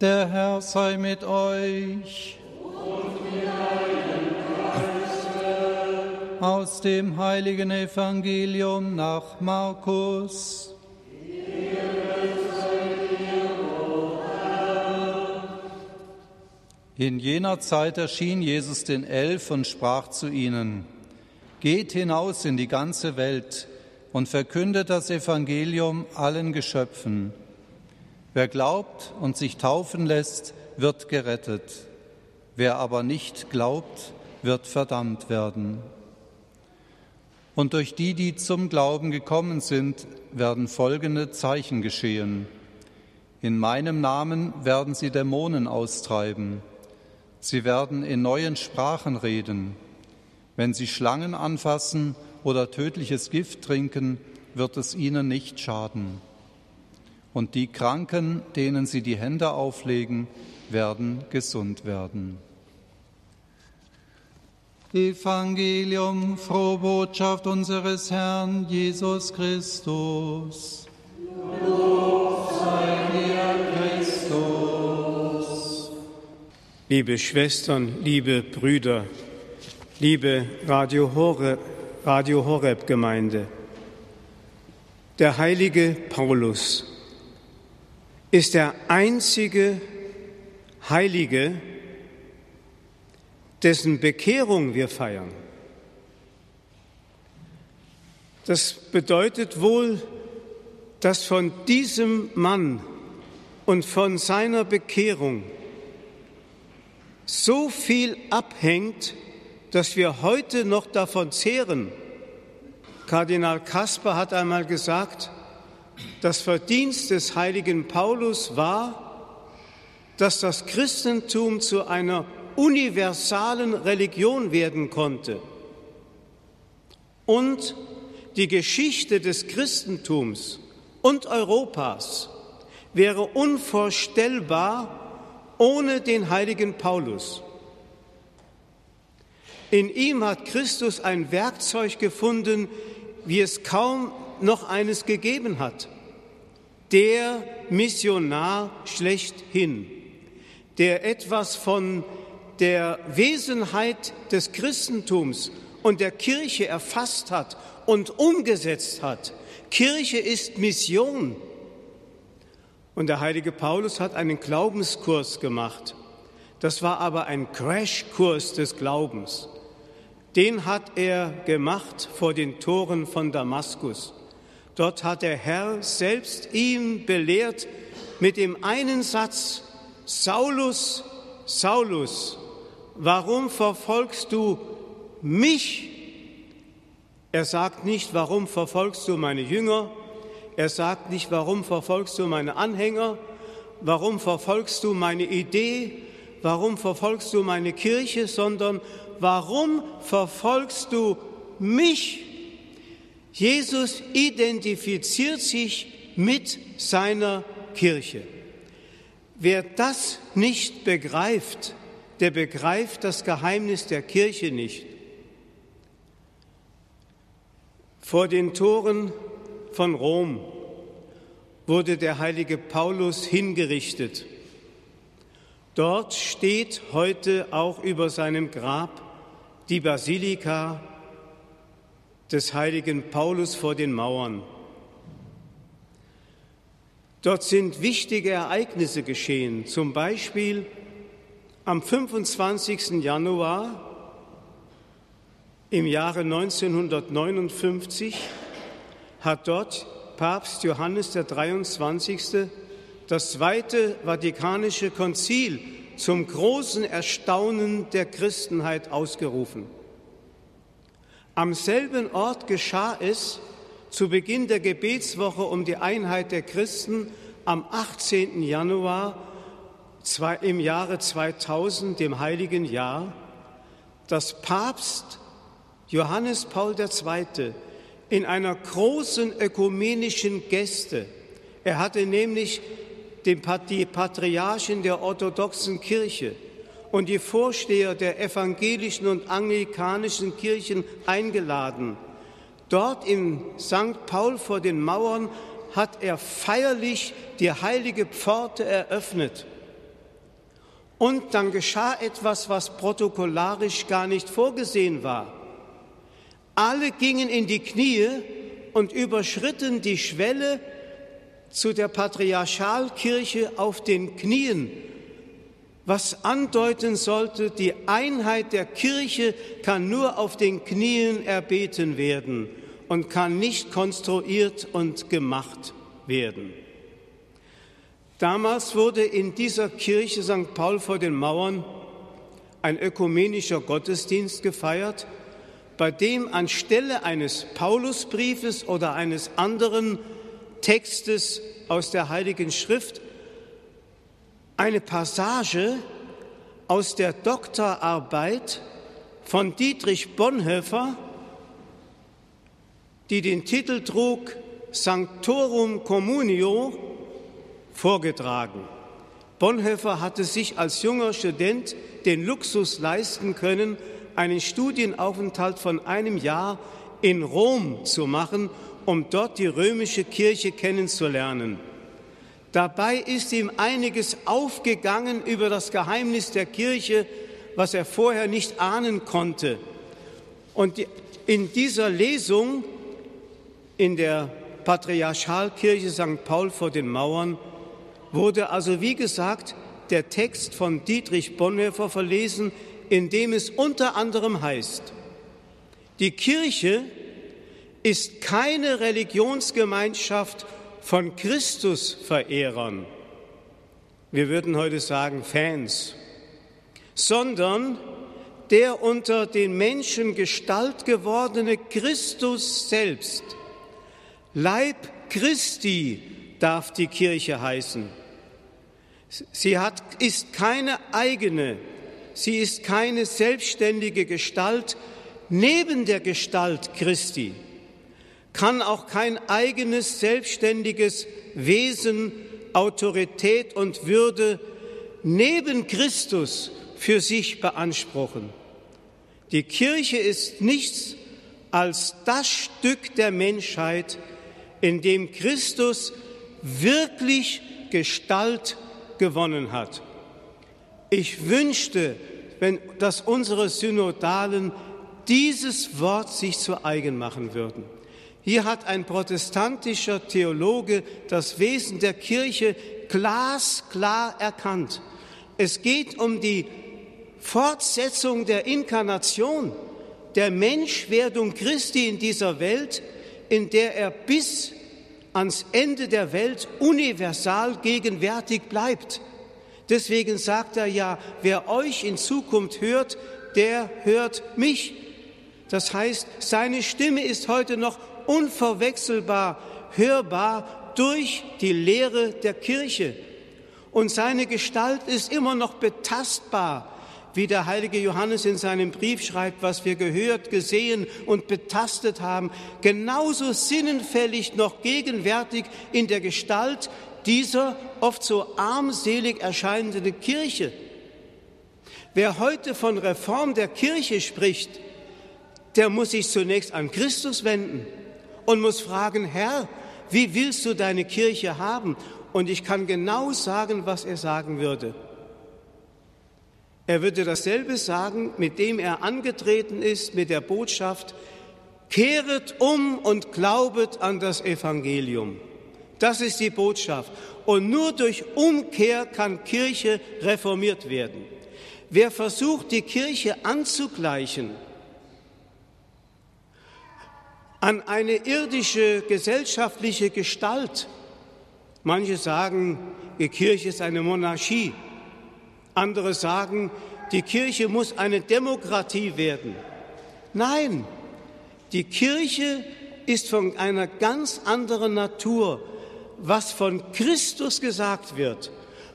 Der Herr sei mit euch. Aus dem heiligen Evangelium nach Markus. In jener Zeit erschien Jesus den Elf und sprach zu ihnen, Geht hinaus in die ganze Welt und verkündet das Evangelium allen Geschöpfen. Wer glaubt und sich taufen lässt, wird gerettet. Wer aber nicht glaubt, wird verdammt werden. Und durch die, die zum Glauben gekommen sind, werden folgende Zeichen geschehen. In meinem Namen werden sie Dämonen austreiben. Sie werden in neuen Sprachen reden. Wenn sie Schlangen anfassen oder tödliches Gift trinken, wird es ihnen nicht schaden und die Kranken, denen sie die Hände auflegen, werden gesund werden. Evangelium, frohe Botschaft unseres Herrn Jesus Christus. Lob sei dir, Christus. Liebe Schwestern, liebe Brüder, liebe Radio Horeb, Radio Horeb Gemeinde, der heilige Paulus ist der einzige Heilige, dessen Bekehrung wir feiern. Das bedeutet wohl, dass von diesem Mann und von seiner Bekehrung so viel abhängt, dass wir heute noch davon zehren. Kardinal Kasper hat einmal gesagt, das Verdienst des heiligen Paulus war, dass das Christentum zu einer universalen Religion werden konnte und die Geschichte des Christentums und Europas wäre unvorstellbar ohne den heiligen Paulus. In ihm hat Christus ein Werkzeug gefunden, wie es kaum noch eines gegeben hat. Der Missionar schlechthin, der etwas von der Wesenheit des Christentums und der Kirche erfasst hat und umgesetzt hat. Kirche ist Mission. Und der heilige Paulus hat einen Glaubenskurs gemacht. Das war aber ein Crashkurs des Glaubens. Den hat er gemacht vor den Toren von Damaskus. Dort hat der Herr selbst ihn belehrt mit dem einen Satz, Saulus, Saulus, warum verfolgst du mich? Er sagt nicht, warum verfolgst du meine Jünger? Er sagt nicht, warum verfolgst du meine Anhänger? Warum verfolgst du meine Idee? Warum verfolgst du meine Kirche? Sondern warum verfolgst du mich? Jesus identifiziert sich mit seiner Kirche. Wer das nicht begreift, der begreift das Geheimnis der Kirche nicht. Vor den Toren von Rom wurde der heilige Paulus hingerichtet. Dort steht heute auch über seinem Grab die Basilika des heiligen Paulus vor den Mauern. Dort sind wichtige Ereignisse geschehen, zum Beispiel am 25. Januar im Jahre 1959 hat dort Papst Johannes der 23. das Zweite Vatikanische Konzil zum großen Erstaunen der Christenheit ausgerufen. Am selben Ort geschah es zu Beginn der Gebetswoche um die Einheit der Christen am 18. Januar im Jahre 2000, dem heiligen Jahr, dass Papst Johannes Paul II. in einer großen ökumenischen Geste, er hatte nämlich die Patriarchen der orthodoxen Kirche, und die Vorsteher der evangelischen und anglikanischen Kirchen eingeladen. Dort in St. Paul vor den Mauern hat er feierlich die heilige Pforte eröffnet. Und dann geschah etwas, was protokollarisch gar nicht vorgesehen war. Alle gingen in die Knie und überschritten die Schwelle zu der Patriarchalkirche auf den Knien, was andeuten sollte, die Einheit der Kirche kann nur auf den Knien erbeten werden und kann nicht konstruiert und gemacht werden. Damals wurde in dieser Kirche St. Paul vor den Mauern ein ökumenischer Gottesdienst gefeiert, bei dem anstelle eines Paulusbriefes oder eines anderen Textes aus der Heiligen Schrift eine Passage aus der Doktorarbeit von Dietrich Bonhoeffer, die den Titel trug Sanctorum Communio, vorgetragen. Bonhoeffer hatte sich als junger Student den Luxus leisten können, einen Studienaufenthalt von einem Jahr in Rom zu machen, um dort die römische Kirche kennenzulernen. Dabei ist ihm einiges aufgegangen über das Geheimnis der Kirche, was er vorher nicht ahnen konnte. Und in dieser Lesung in der Patriarchalkirche St. Paul vor den Mauern wurde also, wie gesagt, der Text von Dietrich Bonhoeffer verlesen, in dem es unter anderem heißt, die Kirche ist keine Religionsgemeinschaft von Christusverehrern, wir würden heute sagen Fans, sondern der unter den Menschen Gestalt gewordene Christus selbst. Leib Christi darf die Kirche heißen. Sie hat, ist keine eigene, sie ist keine selbstständige Gestalt neben der Gestalt Christi, kann auch kein eigenes selbstständiges Wesen, Autorität und Würde neben Christus für sich beanspruchen. Die Kirche ist nichts als das Stück der Menschheit, in dem Christus wirklich Gestalt gewonnen hat. Ich wünschte, wenn, dass unsere Synodalen dieses Wort sich zu eigen machen würden. Hier hat ein protestantischer Theologe das Wesen der Kirche glasklar erkannt. Es geht um die Fortsetzung der Inkarnation, der Menschwerdung Christi in dieser Welt, in der er bis ans Ende der Welt universal gegenwärtig bleibt. Deswegen sagt er ja, wer euch in Zukunft hört, der hört mich. Das heißt, seine Stimme ist heute noch unverwechselbar hörbar durch die Lehre der Kirche. Und seine Gestalt ist immer noch betastbar wie der heilige Johannes in seinem Brief schreibt, was wir gehört, gesehen und betastet haben, genauso sinnenfällig noch gegenwärtig in der Gestalt dieser oft so armselig erscheinenden Kirche. Wer heute von Reform der Kirche spricht, der muss sich zunächst an Christus wenden und muss fragen, Herr, wie willst du deine Kirche haben? Und ich kann genau sagen, was er sagen würde. Er würde dasselbe sagen, mit dem er angetreten ist, mit der Botschaft, kehret um und glaubet an das Evangelium. Das ist die Botschaft. Und nur durch Umkehr kann Kirche reformiert werden. Wer versucht, die Kirche anzugleichen an eine irdische gesellschaftliche Gestalt, manche sagen, die Kirche ist eine Monarchie, andere sagen, die Kirche muss eine Demokratie werden. Nein, die Kirche ist von einer ganz anderen Natur. Was von Christus gesagt wird,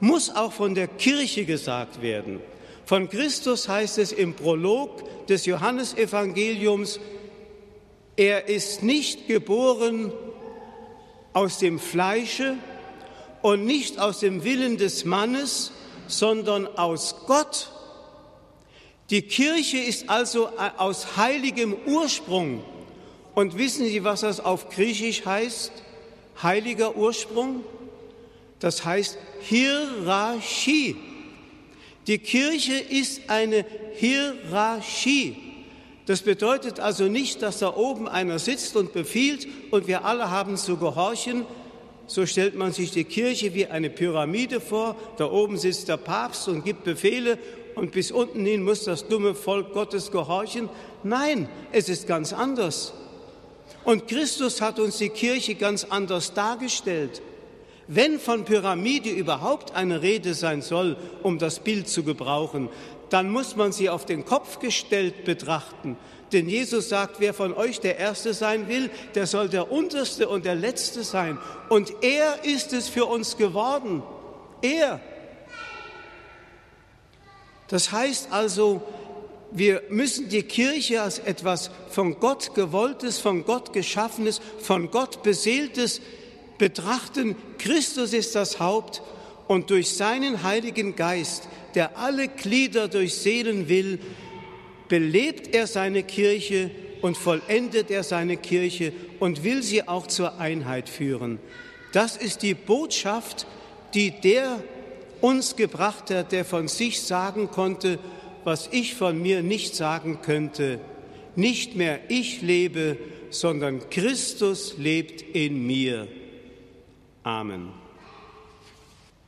muss auch von der Kirche gesagt werden. Von Christus heißt es im Prolog des Johannesevangeliums, er ist nicht geboren aus dem Fleische und nicht aus dem Willen des Mannes, sondern aus Gott. Die Kirche ist also aus heiligem Ursprung. Und wissen Sie, was das auf Griechisch heißt? Heiliger Ursprung? Das heißt Hierarchie. Die Kirche ist eine Hierarchie. Das bedeutet also nicht, dass da oben einer sitzt und befiehlt und wir alle haben zu gehorchen. So stellt man sich die Kirche wie eine Pyramide vor. Da oben sitzt der Papst und gibt Befehle und bis unten hin muss das dumme Volk Gottes gehorchen. Nein, es ist ganz anders. Und Christus hat uns die Kirche ganz anders dargestellt. Wenn von Pyramide überhaupt eine Rede sein soll, um das Bild zu gebrauchen, dann muss man sie auf den Kopf gestellt betrachten. Denn Jesus sagt, wer von euch der Erste sein will, der soll der Unterste und der Letzte sein. Und er ist es für uns geworden. Er. Das heißt also, wir müssen die Kirche als etwas von Gott gewolltes, von Gott geschaffenes, von Gott beseeltes betrachten, Christus ist das Haupt und durch seinen Heiligen Geist, der alle Glieder durchseelen will, belebt er seine Kirche und vollendet er seine Kirche und will sie auch zur Einheit führen. Das ist die Botschaft, die der uns gebracht hat, der von sich sagen konnte, was ich von mir nicht sagen könnte. Nicht mehr ich lebe, sondern Christus lebt in mir. Amen.